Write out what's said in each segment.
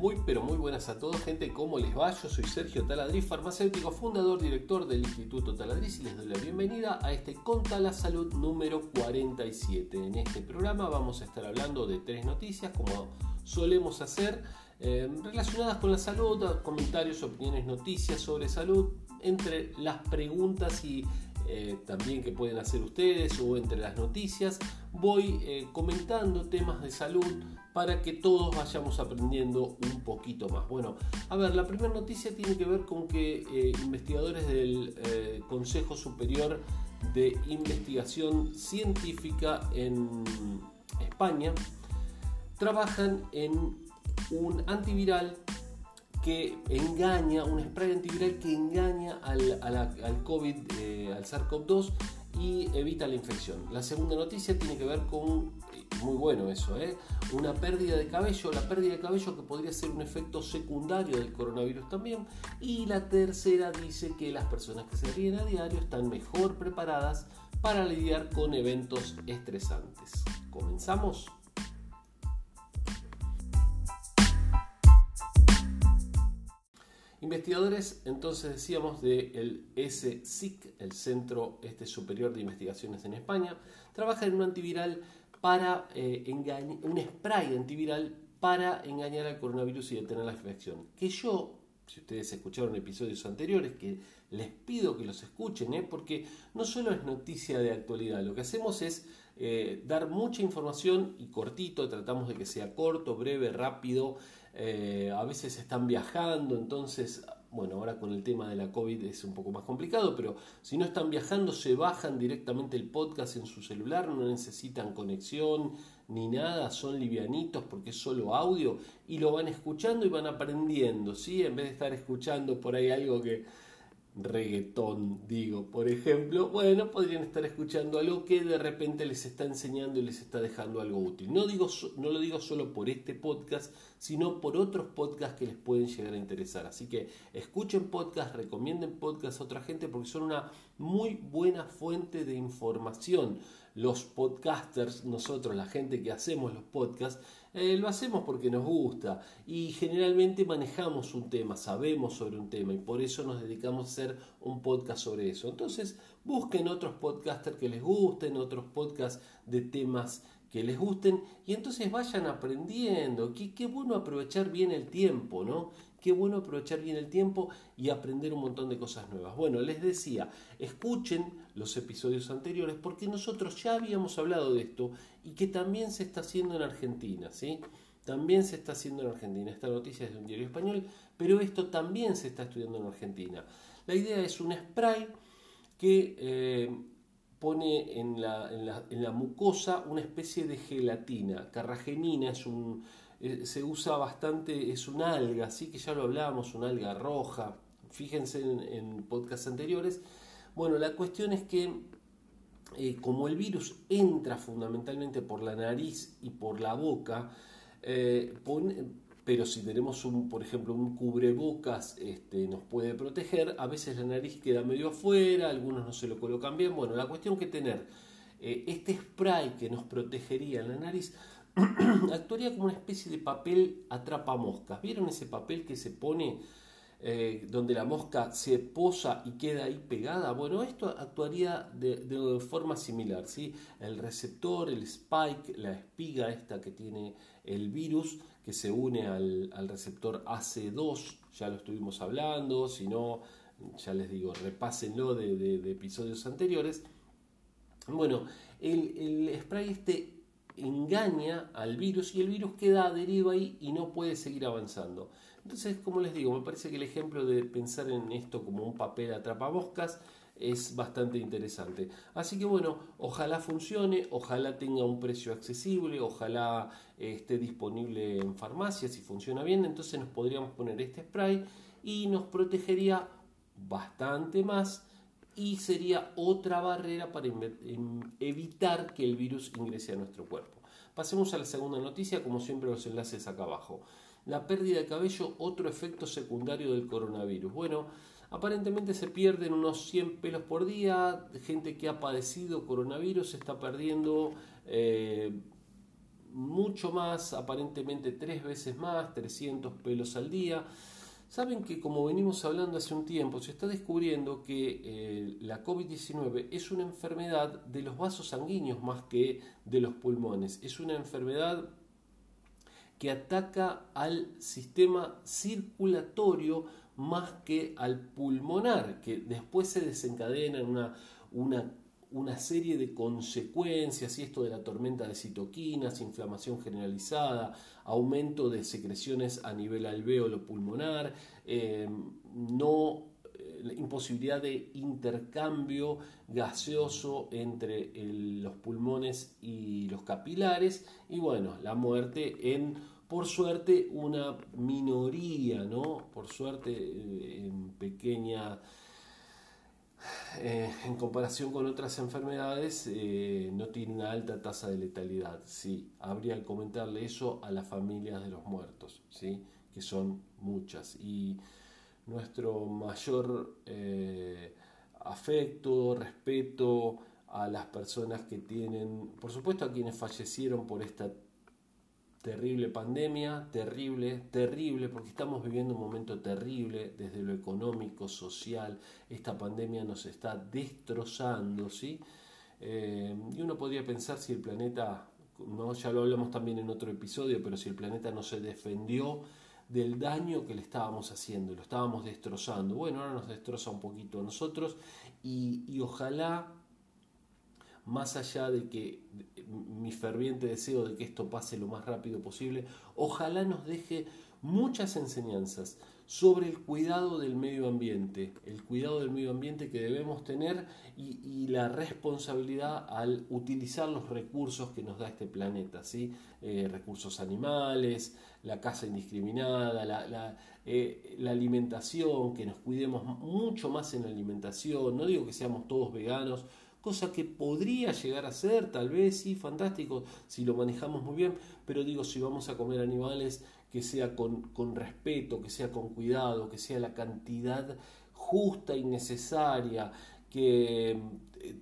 Muy pero muy buenas a todos, gente. ¿Cómo les va? Yo soy Sergio Taladriz, farmacéutico, fundador, director del Instituto Taladriz y les doy la bienvenida a este Conta la Salud número 47. En este programa vamos a estar hablando de tres noticias, como solemos hacer, eh, relacionadas con la salud, comentarios, opiniones, noticias sobre salud, entre las preguntas y eh, también que pueden hacer ustedes o entre las noticias, voy eh, comentando temas de salud para que todos vayamos aprendiendo un poquito más. Bueno, a ver, la primera noticia tiene que ver con que eh, investigadores del Consejo Superior de Investigación Científica en España trabajan en un antiviral que engaña, un spray antiviral que engaña al, al COVID, eh, al SARS-CoV-2 y evita la infección. La segunda noticia tiene que ver con, eh, muy bueno eso, ¿eh? una pérdida de cabello, la pérdida de cabello que podría ser un efecto secundario del coronavirus también. Y la tercera dice que las personas que se ríen a diario están mejor preparadas para lidiar con eventos estresantes. ¿Comenzamos? Investigadores, entonces decíamos, del SSIC, el Centro este Superior de Investigaciones en España, trabajan en un antiviral para eh, engañar, un spray antiviral para engañar al coronavirus y detener la infección. Que yo, si ustedes escucharon episodios anteriores, que les pido que los escuchen, ¿eh? porque no solo es noticia de actualidad, lo que hacemos es eh, dar mucha información y cortito, tratamos de que sea corto, breve, rápido, eh, a veces están viajando, entonces, bueno, ahora con el tema de la COVID es un poco más complicado, pero si no están viajando, se bajan directamente el podcast en su celular, no necesitan conexión ni nada, son livianitos porque es solo audio y lo van escuchando y van aprendiendo, ¿sí? En vez de estar escuchando por ahí algo que reggaetón, digo, por ejemplo, bueno, podrían estar escuchando algo que de repente les está enseñando y les está dejando algo útil. No, digo, no lo digo solo por este podcast, sino por otros podcasts que les pueden llegar a interesar. Así que escuchen podcasts, recomienden podcasts a otra gente porque son una muy buena fuente de información. Los podcasters, nosotros, la gente que hacemos los podcasts, eh, lo hacemos porque nos gusta y generalmente manejamos un tema, sabemos sobre un tema y por eso nos dedicamos a hacer un podcast sobre eso. Entonces busquen otros podcasters que les gusten, otros podcasts de temas que les gusten y entonces vayan aprendiendo. Qué, qué bueno aprovechar bien el tiempo, ¿no? Qué bueno aprovechar bien el tiempo y aprender un montón de cosas nuevas. Bueno, les decía, escuchen los episodios anteriores porque nosotros ya habíamos hablado de esto y que también se está haciendo en Argentina, ¿sí? También se está haciendo en Argentina. Esta noticia es de un diario español, pero esto también se está estudiando en Argentina. La idea es un spray que eh, pone en la, en la mucosa una especie de gelatina. Carragenina es un eh, se usa bastante, es un alga, así que ya lo hablábamos, una alga roja, fíjense en, podcasts anteriores. Bueno, la cuestión es que eh, como el virus entra fundamentalmente por la nariz y por la boca, eh, pero si tenemos un, por ejemplo, un cubrebocas este, nos puede proteger, a veces la nariz queda medio afuera, algunos no se lo colocan bien. Bueno, la cuestión que tener este spray que nos protegería en la nariz actuaría como una especie de papel atrapa moscas. ¿Vieron ese papel que se pone eh, donde la mosca se posa y queda ahí pegada? Bueno, esto actuaría de, forma similar. ¿sí? El receptor, el spike, la espiga esta que tiene el virus, que se une al, receptor AC2, ya lo estuvimos hablando, si no, ya les digo, repásenlo de, episodios anteriores. Bueno, el, el spray este engaña al virus y el virus queda adherido ahí y no puede seguir avanzando. Entonces, como les digo, me parece que el ejemplo de pensar en esto como un papel atrapamoscas es bastante interesante. Así que bueno, ojalá funcione, ojalá tenga un precio accesible, ojalá eh, esté disponible en farmacias si funciona bien, entonces nos podríamos poner este spray y nos protegería bastante más y sería otra barrera para evitar que el virus ingrese a nuestro cuerpo. Pasemos a la segunda noticia, como siempre los enlaces acá abajo. La pérdida de cabello, otro efecto secundario del coronavirus. Bueno, aparentemente se pierden unos 100 pelos por día, gente que ha padecido coronavirus está perdiendo eh, mucho más, aparentemente tres veces más, 300 pelos al día. Saben que como venimos hablando hace un tiempo, se está descubriendo que eh, la COVID-19 es una enfermedad de los vasos sanguíneos más que de los pulmones. Es una enfermedad que ataca al sistema circulatorio más que al pulmonar, que después se desencadena en una, una una serie de consecuencias, y esto de la tormenta de citoquinas, inflamación generalizada, aumento de secreciones a nivel alveolo pulmonar, eh, no eh, imposibilidad de intercambio gaseoso entre los pulmones y los capilares y bueno, la muerte en por suerte una minoría, ¿no? Por suerte eh, en pequeña eh, en comparación con otras enfermedades, eh, no tiene una alta tasa de letalidad. Sí, habría que comentarle eso a las familias de los muertos, ¿sí? que son muchas. Y nuestro mayor eh, afecto, respeto a las personas que tienen, por supuesto a quienes fallecieron por esta Terrible pandemia, terrible, terrible, porque estamos viviendo un momento terrible desde lo económico, social. Esta pandemia nos está destrozando, ¿sí? Eh, y uno podría pensar si el planeta, ¿no? ya lo hablamos también en otro episodio, pero si el planeta no se defendió del daño que le estábamos haciendo, lo estábamos destrozando. Bueno, ahora nos destroza un poquito a nosotros y, y ojalá más allá de que mi ferviente deseo de que esto pase lo más rápido posible, ojalá nos deje muchas enseñanzas sobre el cuidado del medio ambiente, el cuidado del medio ambiente que debemos tener y, la responsabilidad al utilizar los recursos que nos da este planeta, ¿sí? Eh, recursos animales, la caza indiscriminada, eh, la alimentación, que nos cuidemos mucho más en la alimentación, no digo que seamos todos veganos, cosa que podría llegar a ser, tal vez sí, fantástico, si lo manejamos muy bien, pero digo, si vamos a comer animales, que sea con, con respeto, que sea con cuidado, que sea la cantidad justa y necesaria, que eh,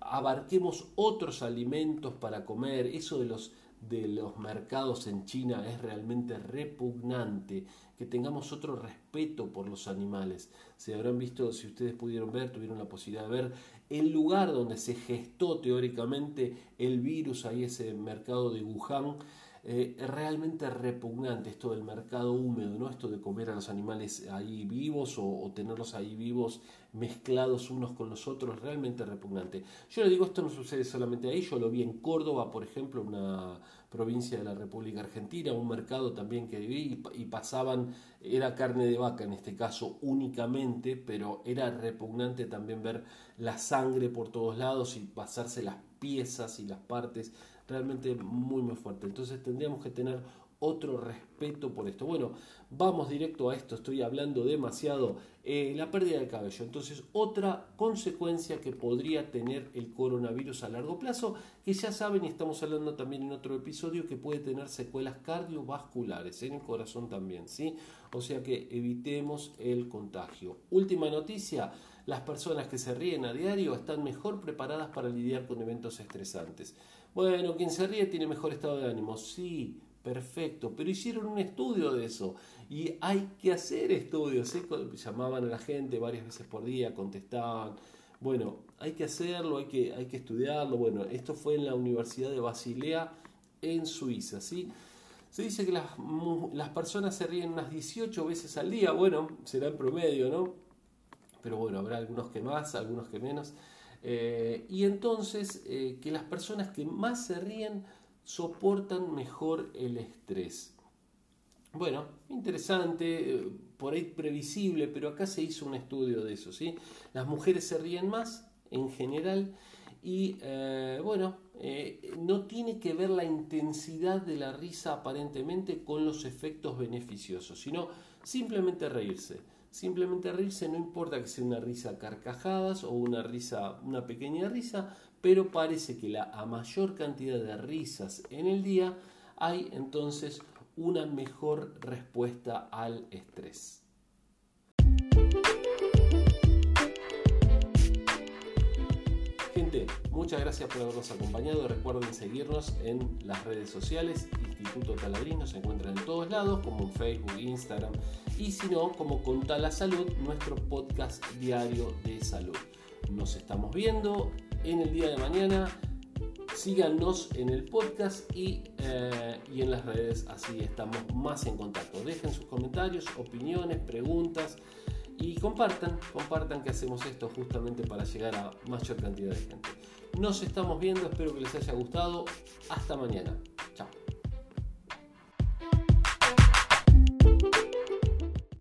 abarquemos otros alimentos para comer, eso de los de los mercados en China es realmente repugnante, que tengamos otro respeto por los animales. Se habrán visto, si ustedes pudieron ver, tuvieron la posibilidad de ver el lugar donde se gestó teóricamente el virus, ahí ese mercado de Wuhan, eh, realmente repugnante esto del mercado húmedo, ¿no? esto de comer a los animales ahí vivos o, tenerlos ahí vivos mezclados unos con los otros, realmente repugnante. Yo le digo, esto no sucede solamente ahí, yo lo vi en Córdoba, por ejemplo, una provincia de la República Argentina, un mercado también que vi y, pasaban, era carne de vaca en este caso únicamente, pero era repugnante también ver la sangre por todos lados y pasarse las piezas y las partes realmente muy muy fuerte. Entonces tendríamos que tener otro respeto por esto. Bueno, vamos directo a esto, estoy hablando demasiado. Eh, la pérdida de cabello. Entonces, otra consecuencia que podría tener el coronavirus a largo plazo, que ya saben y estamos hablando también en otro episodio, que puede tener secuelas cardiovasculares en el corazón también, ¿sí? O sea que evitemos el contagio. Última noticia, las personas que se ríen a diario están mejor preparadas para lidiar con eventos estresantes. Bueno, quien se ríe tiene mejor estado de ánimo. Sí, perfecto. Pero hicieron un estudio de eso. Y hay que hacer estudios. ¿eh? Llamaban a la gente varias veces por día, contestaban. Bueno, hay que hacerlo, hay que, hay que estudiarlo. Bueno, esto fue en la Universidad de Basilea, en Suiza. ¿sí? Se dice que las, las personas se ríen unas 18 veces al día. Bueno, será en promedio, ¿no? Pero bueno, habrá algunos que más, algunos que menos. Eh, y entonces eh, que las personas que más se ríen soportan mejor el estrés. Bueno, interesante, eh, por ahí previsible, pero acá se hizo un estudio de eso. ¿sí? Las mujeres se ríen más en general y bueno, no tiene que ver la intensidad de la risa aparentemente con los efectos beneficiosos, sino simplemente reírse. Simplemente reírse, no importa que sea una risa carcajadas o una risa, una pequeña risa, pero parece que la, a mayor cantidad de risas en el día hay entonces una mejor respuesta al estrés. Muchas gracias por habernos acompañado. Recuerden seguirnos en las redes sociales. Instituto Talabrino se encuentran en todos lados, como en Facebook, Instagram. Y si no, como Conta la Salud, nuestro podcast diario de salud. Nos estamos viendo en el día de mañana. Síganos en el podcast y, eh, y en las redes, así estamos más en contacto. Dejen sus comentarios, opiniones, preguntas y compartan, compartan que hacemos esto justamente para llegar a mayor cantidad de gente. Nos estamos viendo, espero que les haya gustado. Hasta mañana.